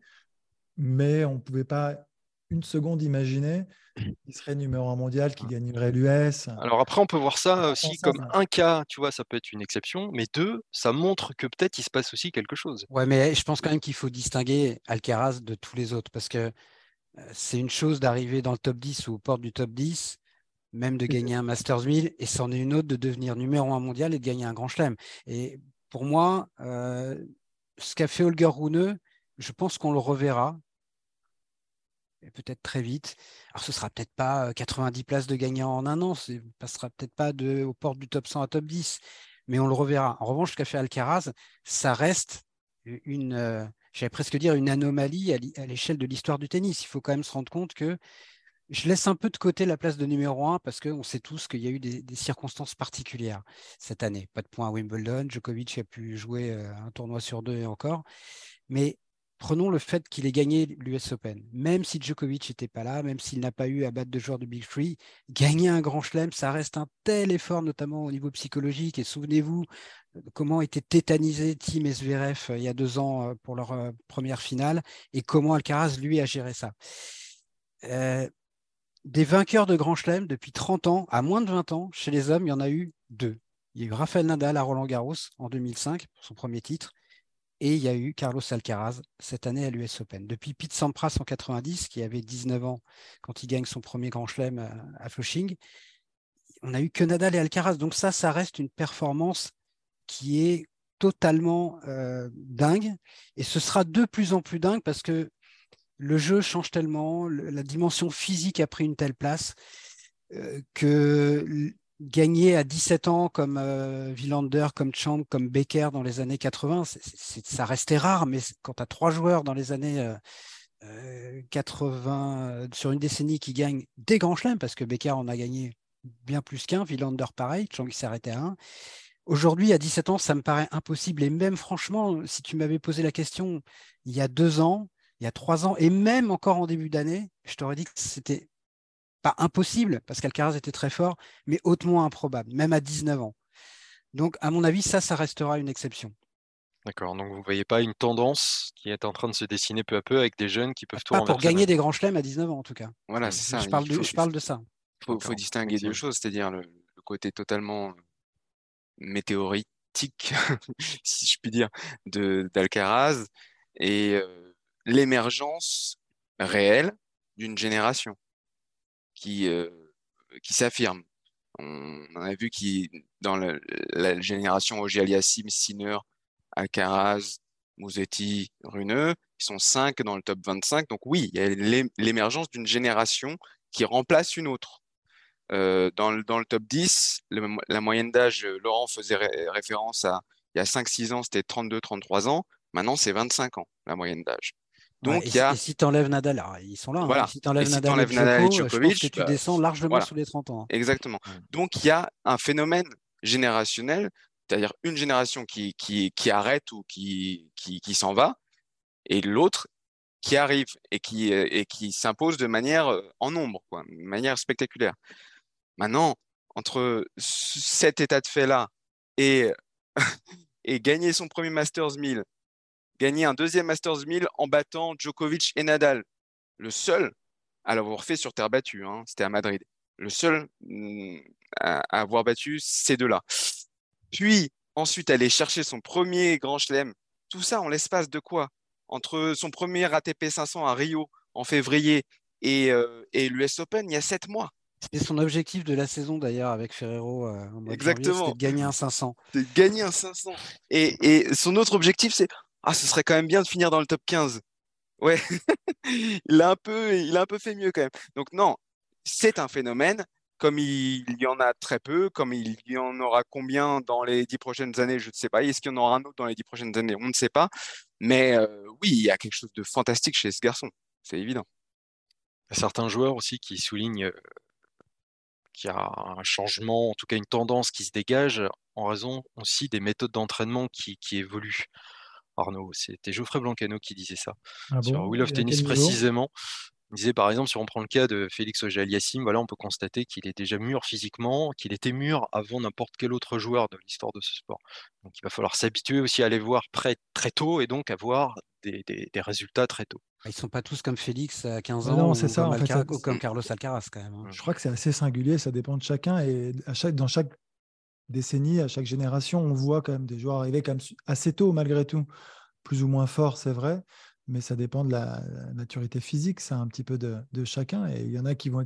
mais on pouvait pas une seconde imaginer qu'il serait numéro un mondial, qu'il gagnerait l'US. Alors après, on peut voir ça aussi comme un cas, tu vois, ça peut être une exception, mais deux, ça montre que peut-être il se passe aussi quelque chose. Ouais, mais je pense quand même qu'il faut distinguer Alcaraz de tous les autres, parce que c'est une chose d'arriver dans le top 10 ou aux portes du top 10, même de gagner un Masters 1000, et c'en est une autre de devenir numéro un mondial et de gagner un grand chelem. Et pour moi, euh, ce qu'a fait Holger Rune, je pense qu'on le reverra, peut-être très vite. Alors ce sera peut-être pas 90 euh, places de gagnant en un an, ce passera peut-être pas aux portes du top 100 à top 10, mais on le reverra. En revanche, ce qu'a fait Alcaraz, ça reste une, j'allais presque dire une anomalie à l'échelle de l'histoire du tennis. Il faut quand même se rendre compte que je laisse un peu de côté la place de numéro un parce qu'on sait tous qu'il y a eu des, circonstances particulières cette année. Pas de points à Wimbledon, Djokovic a pu jouer un tournoi sur deux et encore. Mais prenons le fait qu'il ait gagné l'US Open. Même si Djokovic n'était pas là, même s'il n'a pas eu à battre de joueurs de Big Free, gagner un grand chelem, ça reste un tel effort, notamment au niveau psychologique. Et souvenez-vous euh, comment était tétanisé Tim et Zverev euh, il y a deux ans euh, pour leur première finale et comment Alcaraz, lui, a géré ça. des vainqueurs de Grand Chelem depuis 30 ans, à moins de 20 ans, chez les hommes, il y en a eu deux. Il y a eu Rafael Nadal à Roland Garros en 2005 pour son premier titre et il y a eu Carlos Alcaraz cette année à l'US Open. Depuis Pete Sampras en 90, qui avait 19 ans quand il gagne son premier grand chelem à, Flushing, on a eu que Nadal et Alcaraz. Donc ça, ça reste une performance qui est totalement euh, dingue. Et ce sera de plus en plus dingue parce que le jeu change tellement, la dimension physique a pris une telle place euh, que gagner à 17 ans comme euh, comme Chang, comme Becker dans les années 80, ça restait rare, mais quand tu as trois joueurs dans les années 80, euh, euh, sur une décennie qui gagnent des grands chelems, parce que Becker en a gagné bien plus qu'un, Villander pareil, Chang il s'arrêtait à un. Aujourd'hui, à 17 ans, ça me paraît impossible. Et même franchement, si tu m'avais posé la question il y a deux ans, il y a trois ans, et même encore en début d'année, je t'aurais dit que c'était pas impossible, parce qu'Alcaraz était très fort, mais hautement improbable, même à 19 ans. Donc, à mon avis, ça, ça restera une exception. D'accord, donc vous ne voyez pas une tendance qui est en train de se dessiner peu à peu avec des jeunes qui peuvent tout Pas pour gagner des grands chelems à 19 ans, en tout cas. Voilà, c'est ça. Je parle, de, je parle de ça. Il faut, distinguer deux choses, c'est-à-dire le, côté totalement météorique tic, si je puis dire, de d'Alcaraz et euh, l'émergence réelle d'une génération qui, euh, qui s'affirme. On, a vu qui dans la, génération Ogier Aliassim, Sinner, Alcaraz, Musetti, Runeux, ils sont cinq dans le top 25. Donc oui, il y a l'émergence d'une génération qui remplace une autre. Euh, dans, le, le, top 10, la moyenne d'âge, euh, Laurent faisait référence à il y a 5-6 ans, c'était 32-33 ans. Maintenant, c'est 25 ans, la moyenne d'âge. Donc, il y a... et si tu enlèves Nadal, alors, ils sont là. Hein. Voilà. Si tu enlèves si Nadal, enlèves Nadal, et Djokovic, que tu bah, descends largement voilà. sous les 30 ans. hein. Exactement. Donc, il y a un phénomène générationnel, c'est-à-dire une génération qui, qui, qui arrête ou qui, qui, qui s'en va, et l'autre qui arrive et qui, et qui s'impose de manière euh, en nombre, quoi, de manière spectaculaire. Maintenant, entre cet état de fait-là et, et gagner son premier Masters 1000, gagner un deuxième Masters 1000 en battant Djokovic et Nadal, le seul à l'avoir fait sur terre battue, hein, c'était à Madrid, le seul mm, à, avoir battu ces deux-là. Puis ensuite aller chercher son premier grand chelem, tout ça en l'espace de quoi? Entre son premier ATP 500 à Rio en février et, euh, et l'US Open, il y a sept mois. C'était son objectif de la saison d'ailleurs avec Ferrero. Euh, en Exactement. C'était de gagner un 500. De gagner un 500. Et, et son autre objectif, c'est ah, ce serait quand même bien de finir dans le top 15. Ouais, il, a un peu, il a un peu fait mieux quand même. Donc non, c'est un phénomène. Comme il, y en a très peu, comme il y en aura combien dans les dix prochaines années, je ne sais pas. Est-ce qu'il y en aura un autre dans les dix prochaines années? On ne sait pas. Mais euh, oui, il y a quelque chose de fantastique chez ce garçon. C'est évident. Il y a certains joueurs aussi qui soulignent qu'il y a un changement, en tout cas une tendance qui se dégage en raison aussi des méthodes d'entraînement qui, évoluent. Arnaud, c'était Geoffrey Blancano qui disait ça. Ah Sur bon? Wheel of Tennis précisément, il disait par exemple, si on prend le cas de Félix Auger-Aliassime, voilà, on peut constater qu'il est déjà mûr physiquement, qu'il était mûr avant n'importe quel autre joueur de l'histoire de ce sport. Donc il va falloir s'habituer aussi à les voir près, très tôt et donc avoir des, des, des résultats très tôt. Ils ne sont pas tous comme Félix à 15 Mais ans non, ou, c'est ça, comme en fait, Alcaraz- ça- ou comme Carlos Alcaraz quand même. hein. Je crois que c'est assez singulier, ça dépend de chacun. Et à chaque, dans chaque décennie, à chaque génération, on voit quand même des joueurs arriver quand même su- assez tôt malgré tout. Plus ou moins fort, c'est vrai, mais ça dépend de la, la maturité physique, c'est un petit peu de, de chacun. Et il y en a qui vont.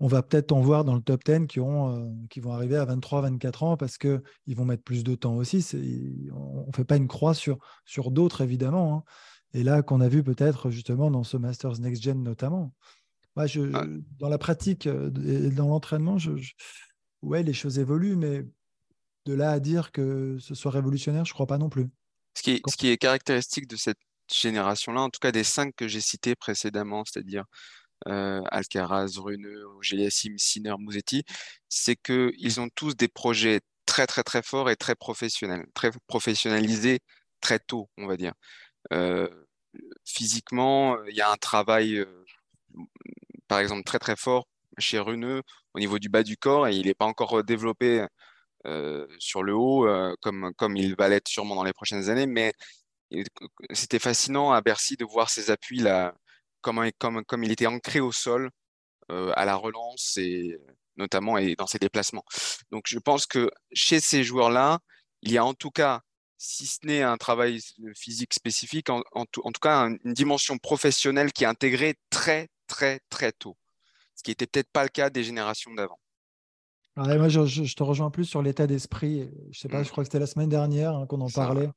On va peut-être en voir dans le top 10 qui, ont, euh, qui vont arriver à 23, 24 ans parce qu'ils vont mettre plus de temps aussi. On ne fait pas une croix sur, sur d'autres, évidemment. hein. Et là, qu'on a vu peut-être justement dans ce Masters Next Gen notamment. Moi, je, Ouais. je- dans la pratique euh, et dans l'entraînement, je- ouais, les choses évoluent, mais de là à dire que ce soit révolutionnaire, je crois pas non plus. Ce qui est, ce qui est caractéristique de cette génération-là, en tout cas des cinq que j'ai cités précédemment, c'est-à-dire euh, Alcaraz, Runeux, Auger-Aliassime, Sinner, Musetti, c'est qu'ils ont tous des projets très très très forts et très professionnels, très professionnalisés très tôt, on va dire. Euh, physiquement, il y a un travail, euh, par exemple, très très fort chez Runeux au niveau du bas du corps et il n'est pas encore développé sur le haut euh, comme, comme il va l'être sûrement dans les prochaines années, mais c'était fascinant à Bercy de voir ses appuis là, comment, comme, comme il était ancré au sol euh, à la relance et notamment et dans ses déplacements. Donc je pense que chez ces joueurs-là, il y a en tout cas, si ce n'est un travail physique spécifique, en, tout, en tout cas un- une dimension professionnelle qui est intégrée très très très tôt, ce qui n'était peut-être pas le cas des générations d'avant. Moi, je, te rejoins plus sur l'état d'esprit. Je sais pas, Mm. je crois que c'était la semaine dernière hein, qu'on en parlait.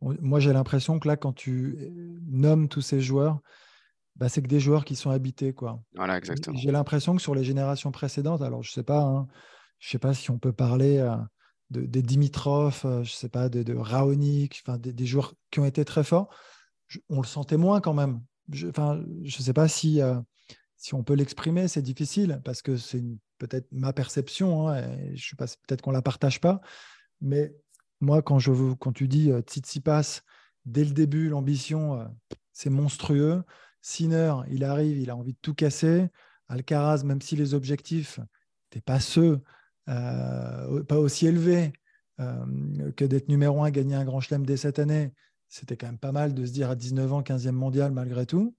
Moi, j'ai l'impression que là, quand tu euh, nommes tous ces joueurs, bah, c'est que des joueurs qui sont habités, quoi. Voilà, exactement. J'ai l'impression que sur les générations précédentes, alors je sais pas, hein, je sais pas si on peut parler euh, de, des Dimitrov, euh, je sais pas, de, de Raonic, des, des joueurs qui ont été très forts. Je- on le sentait moins quand même. Je, je sais pas si euh, si on peut l'exprimer, c'est difficile parce que c'est peut-être ma perception. hein, peut-être qu'on la partage pas, mais moi, quand je quand tu dis euh, Tsitsipas, dès le début, l'ambition, euh, c'est monstrueux. Sinner, il arrive, il a envie de tout casser. Alcaraz, même si les objectifs n'étaient pas ceux, euh, pas aussi élevés euh, que d'être numéro un, gagner un grand chelem dès cette année, c'était quand même pas mal de se dire à 19 ans, 15e mondial malgré tout.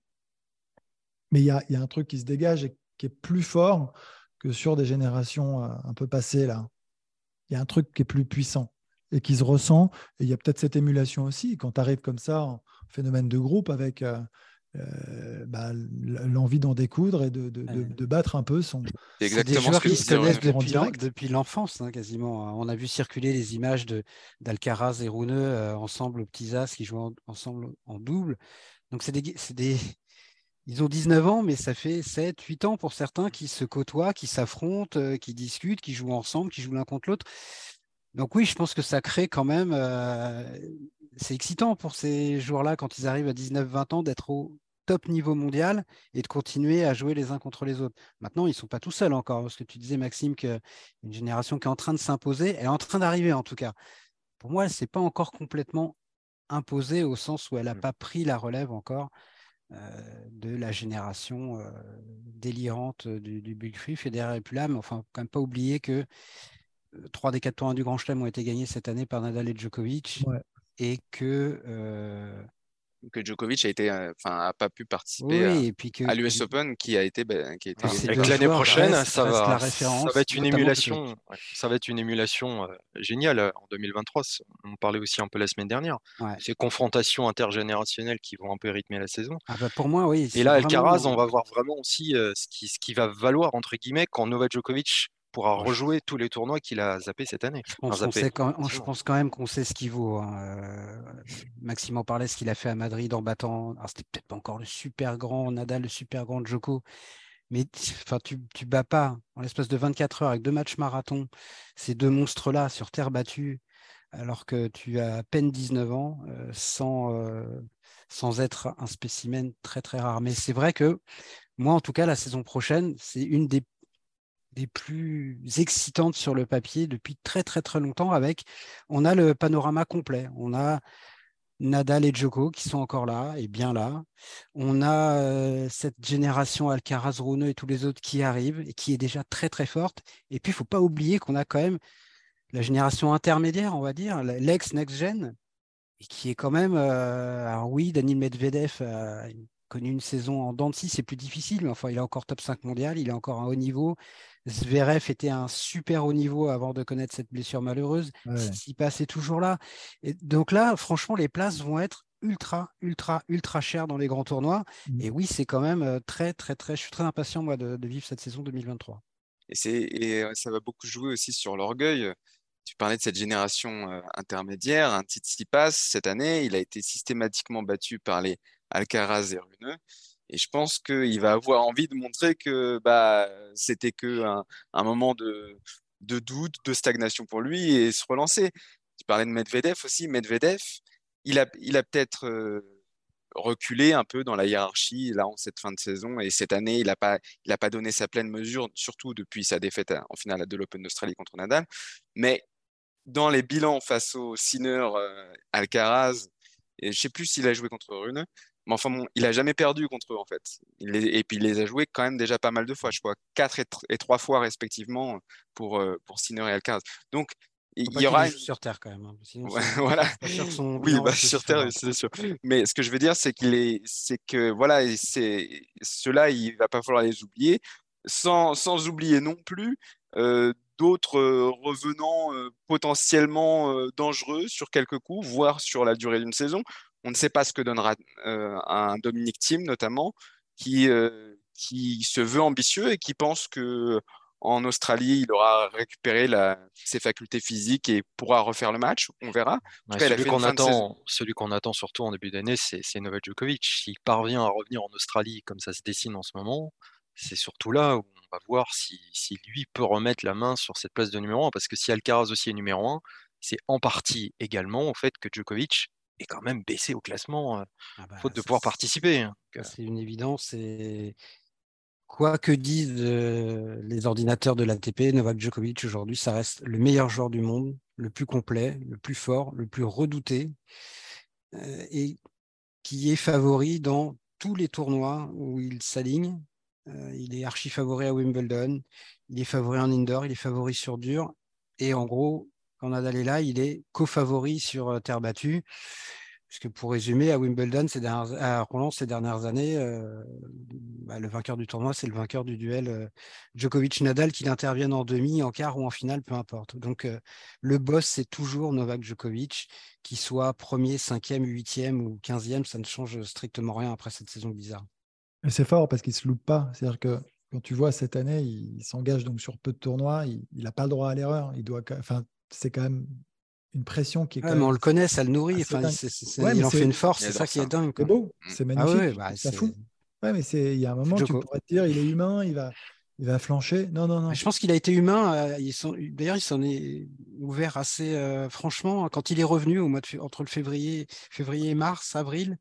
Mais il y a, il y a un truc qui se dégage et qui est plus fort que sur des générations euh, un peu passées là. Il y a un truc qui est plus puissant. et qui se ressent. Et il y a peut-être cette émulation aussi quand tu arrives comme ça en phénomène de groupe avec euh, euh, bah, l'envie d'en découdre et de, de, de, de, battre un peu son. C'est exactement ce que qui se connaissent depuis, depuis l'enfance, hein, quasiment. On a vu circuler les images d'Alcaraz et Runeux euh, ensemble au Petit As qui jouent en, ensemble en double. Donc c'est des, des, ils ont 19 ans, mais ça fait 7, 8 ans pour certains qui se côtoient, qui s'affrontent, euh, qui discutent, qui jouent ensemble, qui jouent l'un contre l'autre. Donc oui, je pense que ça crée quand même, euh, c'est excitant pour ces joueurs-là quand ils arrivent à 19-20 ans d'être au top niveau mondial et de continuer à jouer les uns contre les autres. Maintenant, ils ne sont pas tout seuls encore, parce que tu disais, Maxime, qu'une génération qui est en train de s'imposer, elle est en train d'arriver en tout cas. Pour moi, ce n'est pas encore complètement imposé au sens où elle n'a mmh. pas pris la relève encore de la génération euh, délirante du, du Big Free. Federer et plus là, mais enfin, quand même pas oublier que trois des quatre tournois du Grand Chelem ont été gagnés cette année par Nadal et Djokovic. Et que. Euh, que Djokovic a été, euh, enfin, a pas pu participer à, et puis à l'US Open, qui a été, ben, qui a été l'année prochaine, ça, va, ça va être une émulation, ça va être une émulation géniale euh, en 2023. On parlait aussi un peu la semaine dernière. Ces confrontations intergénérationnelles qui vont un peu rythmer la saison. Ah bah pour moi, oui. Et là, Alcaraz, on va voir vraiment aussi ce, qui, ce qui va valoir entre guillemets quand Novak Djokovic pourra rejouer tous les tournois qu'il a zappé cette année. Je pense, quand, je pense quand, même qu'on sait ce qu'il vaut. Hein. Euh, Maxime en parlait, ce qu'il a fait à Madrid en battant. C'était peut-être pas encore le super grand Nadal, le super grand Djoko, mais enfin, tu, tu bats pas en l'espace de 24 heures avec deux matchs marathon ces deux monstres-là sur terre battue, alors que tu as à peine 19 ans, euh, sans, euh, sans être un spécimen très très rare. Mais c'est vrai que moi, en tout cas, la saison prochaine, c'est une des des plus excitantes sur le papier depuis très très très longtemps avec. On a le panorama complet. On a Nadal et Djoko qui sont encore là et bien là. On a euh, cette génération Alcaraz Rune et tous les autres qui arrivent et qui est déjà très très forte. Et puis il faut pas oublier qu'on a quand même la génération intermédiaire on va dire l'ex next gen et qui est quand même euh, alors oui Daniel Medvedev a connu une saison en dents c'est plus difficile, mais enfin, il est encore top 5 mondial, il est encore à haut niveau. Zverev était un super haut niveau avant de connaître cette blessure malheureuse. S'il passait toujours là. Et donc là, franchement, les places vont être ultra, ultra, ultra chères dans les grands tournois. Mmh. Et oui, c'est quand même euh, très, très, très. Je suis très impatient, moi, de, vivre cette saison 2023. Et, et euh, ça va beaucoup jouer aussi sur l'orgueil. Tu parlais de cette génération euh, intermédiaire. Un passe cette année, il a été systématiquement battu par les Alcaraz et Runeux. Et je pense qu'il va avoir envie de montrer que bah, c'était que un, moment de, doute, de stagnation pour lui et se relancer. Tu parlais de Medvedev aussi. Medvedev, il a, peut-être euh, reculé un peu dans la hiérarchie là en cette fin de saison et cette année il n'a pas pas donné sa pleine mesure surtout depuis sa défaite en finale de l'Open d'Australie contre Nadal mais dans les bilans face au Sinner euh, Alcaraz et je sais plus s'il a joué contre Rune mais enfin, bon, il a jamais perdu contre eux, en fait. Il et puis, il les a joués quand même déjà pas mal de fois, je crois, quatre et, et trois fois respectivement pour, euh, pour Sinner et Alcaraz. Donc, il y aura. sur Terre quand même. Hein, voilà. oui, bah, sur Terre, c'est sûr. Mais ce que je veux dire, c'est qu'il est, c'est que voilà, c'est ceux-là, il va pas falloir les oublier, sans, sans oublier non plus euh, d'autres euh, revenants potentiellement dangereux sur quelques coups, voire sur la durée d'une saison. On ne sait pas ce que donnera euh, un Dominique Thiem notamment, qui, euh, qui se veut ambitieux et qui pense que en Australie, il aura récupéré ses facultés physiques et pourra refaire le match. On verra. celui qu'on attend, celui qu'on attend surtout en début d'année, c'est Novak Djokovic. S'il parvient à revenir en Australie comme ça se dessine en ce moment, c'est surtout là où on va voir si, si, lui peut remettre la main sur cette place de numéro 1. Parce que si Alcaraz aussi est numéro 1, c'est en partie également au fait que Djokovic est quand même baissé au classement, ah bah, faute de pouvoir participer. Hein, c'est une évidence. Et quoi que disent les ordinateurs de l'ATP, Novak Djokovic aujourd'hui, ça reste le meilleur joueur du monde, le plus complet, le plus fort, le plus redouté, et qui est favori dans tous les tournois où il s'aligne. il est archi favori à Wimbledon, il est favori en indoor, il est favori sur dur. Et en gros, est là, il est co-favori sur terre battue. Puisque pour résumer, à Wimbledon, ces dernières, à Roland, ces dernières années, euh, bah, le vainqueur du tournoi, c'est le vainqueur du duel euh, Djokovic-Nadal, qu'il intervienne en demi, en quart ou en finale, peu importe. Donc, euh, le boss, c'est toujours Novak Djokovic, qu'il soit premier, cinquième, huitième ou quinzième, ça ne change strictement rien après cette saison bizarre. C'est fort parce qu'il ne se loupe pas. C'est-à-dire que quand tu vois cette année, il, s'engage donc sur peu de tournois, il n'a pas le droit à l'erreur. Il doit, enfin, c'est quand même une pression qui est. Ouais, mais on le connaît, ça le nourrit. Enfin, ouais, il en fait une force, c'est ça qui est dingue. C'est beau, c'est magnifique. Ah ouais, bah, c'est fou. Ouais, mais c'est, il y a un moment, tu pourrais te dire, il est humain, il va, il va flancher. Non, non, non. Je pense qu'il a été humain. Euh. D'ailleurs, il s'en est ouvert assez euh, franchement quand il est revenu au mois de... entre le février, février, mars, avril.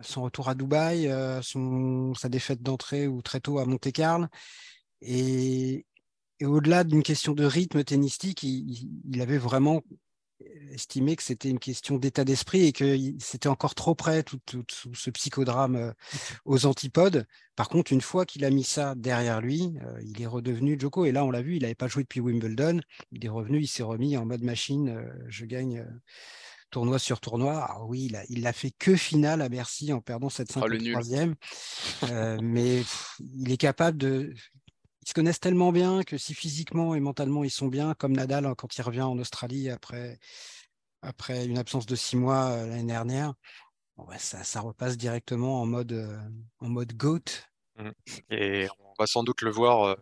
Son retour à Dubaï, euh, son... sa défaite d'entrée ou très tôt à Monte-Carlo. Et, et au-delà d'une question de rythme tennistique, il, il avait vraiment estimé que c'était une question d'état d'esprit et que c'était encore trop près, tout, ce psychodrame euh, aux antipodes. Par contre, une fois qu'il a mis ça derrière lui, euh, il est redevenu Joko. Et là, on l'a vu, il n'avait pas joué depuis Wimbledon. Il est revenu, il s'est remis en mode machine. Euh, je gagne tournoi sur tournoi. Alors oui, il l'a fait que finale à Bercy en perdant cette 53e. Oh, mais il est capable de se connaissent tellement bien que si physiquement et mentalement ils sont bien, comme Nadal hein, quand il revient en Australie après, après une absence de six mois euh, l'année dernière, ça, ça, repasse directement en mode, euh, en mode GOAT. Mmh. Et on va sans doute le voir euh,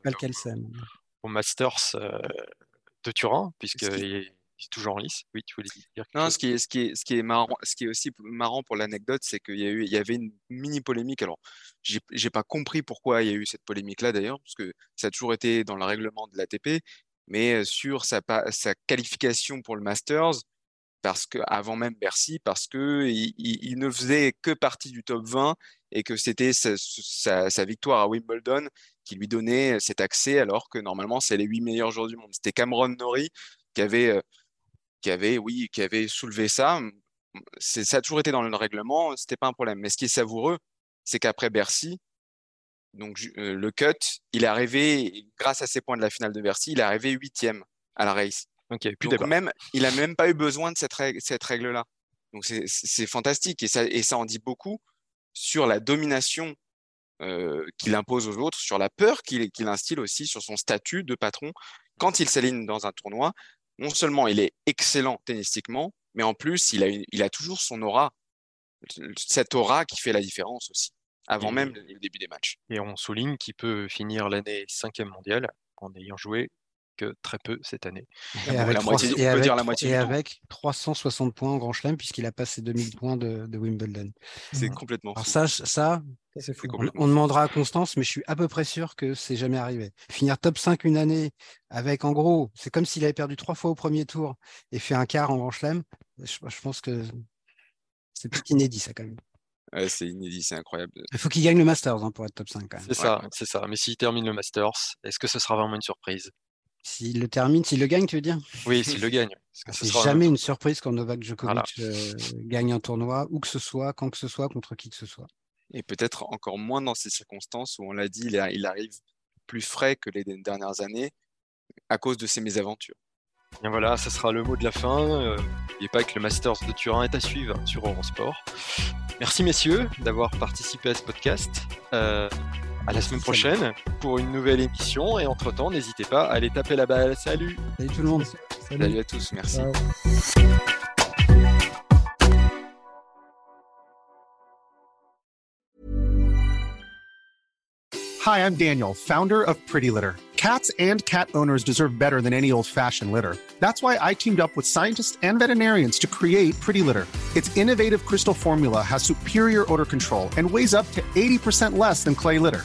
au Masters de Turin, puisqu'il est toujours en lice. Oui, tu voulais dire. Non, ce qui est, ce qui est, ce qui est marrant, ce qui est aussi marrant pour l'anecdote, c'est qu'il y a eu, il y avait une mini polémique. Alors, j'ai, pas compris pourquoi il y a eu cette polémique-là d'ailleurs, parce que ça a toujours été dans le règlement de l'ATP, mais sur sa, sa qualification pour le Masters, parce que avant même Bercy, parce que il, il, ne faisait que partie du top 20 et que c'était sa, sa, sa, victoire à Wimbledon qui lui donnait cet accès, alors que normalement c'est les huit meilleurs joueurs du monde. C'était Cameron Norrie qui avait qui avait, oui, qui avait soulevé ça. Ça a toujours été dans le règlement, c'était pas un problème. Mais ce qui est savoureux, c'est qu'après Bercy, donc euh, le cut, il est arrivé, grâce à ses points de la finale de Bercy, il est arrivé huitième à la race. Okay, donc même, il a même pas eu besoin de cette règle, cette règle-là. Donc c'est fantastique et ça, et ça en dit beaucoup sur la domination euh, qu'il impose aux autres, sur la peur qu'il qu'il instille aussi, sur son statut de patron quand il s'aligne dans un tournoi non seulement il est excellent tennistiquement, mais en plus, il a, il a toujours son aura, cette aura qui fait la différence aussi, avant même le début des matchs. Et on souligne qu'il peut finir l'année cinquième mondiale en ayant joué que très peu cette année. Et avec, la moitié, et avec, dire la moitié et avec 360 points en Grand Chelem puisqu'il a passé 2000 points de, de Wimbledon. C'est complètement Alors ça, ça, on, demandera à Constance, mais je suis à peu près sûr que c'est jamais arrivé. Finir top 5 une année avec, en gros, c'est comme s'il avait perdu trois fois au premier tour et fait un quart en Grand Chelem. Je, je pense que c'est plus inédit, ça, quand même. Ouais, c'est inédit, c'est incroyable. Il faut qu'il gagne le Masters hein, pour être top 5 quand même. C'est ça, c'est ça. Mais s'il termine le Masters, est-ce que ce sera vraiment une surprise? S'il le termine, s'il le gagne, tu veux dire? Oui, s'il le gagne. C'est jamais une surprise quand Novak Djokovic euh, gagne un tournoi, où que ce soit, quand que ce soit, contre qui que ce soit. Et peut-être encore moins dans ces circonstances où on l'a dit, il, arrive plus frais que les dernières années à cause de ses mésaventures. Et voilà, ça sera le mot de la fin. N'oubliez euh, pas que le Masters de Turin est à suivre sur Eurosport. Merci messieurs d'avoir participé à ce podcast. Euh, à la semaine prochaine pour une nouvelle émission. Et entre-temps, n'hésitez pas à aller taper la balle. Salut Salut tout le monde Salut, Salut à tous, merci. Hi, I'm Daniel, founder of Pretty Litter. Cats and cat owners deserve better than any old-fashioned litter. That's why I teamed up with scientists and veterinarians to create Pretty Litter. Its innovative crystal formula has superior odor control and weighs up to 80% less than clay litter.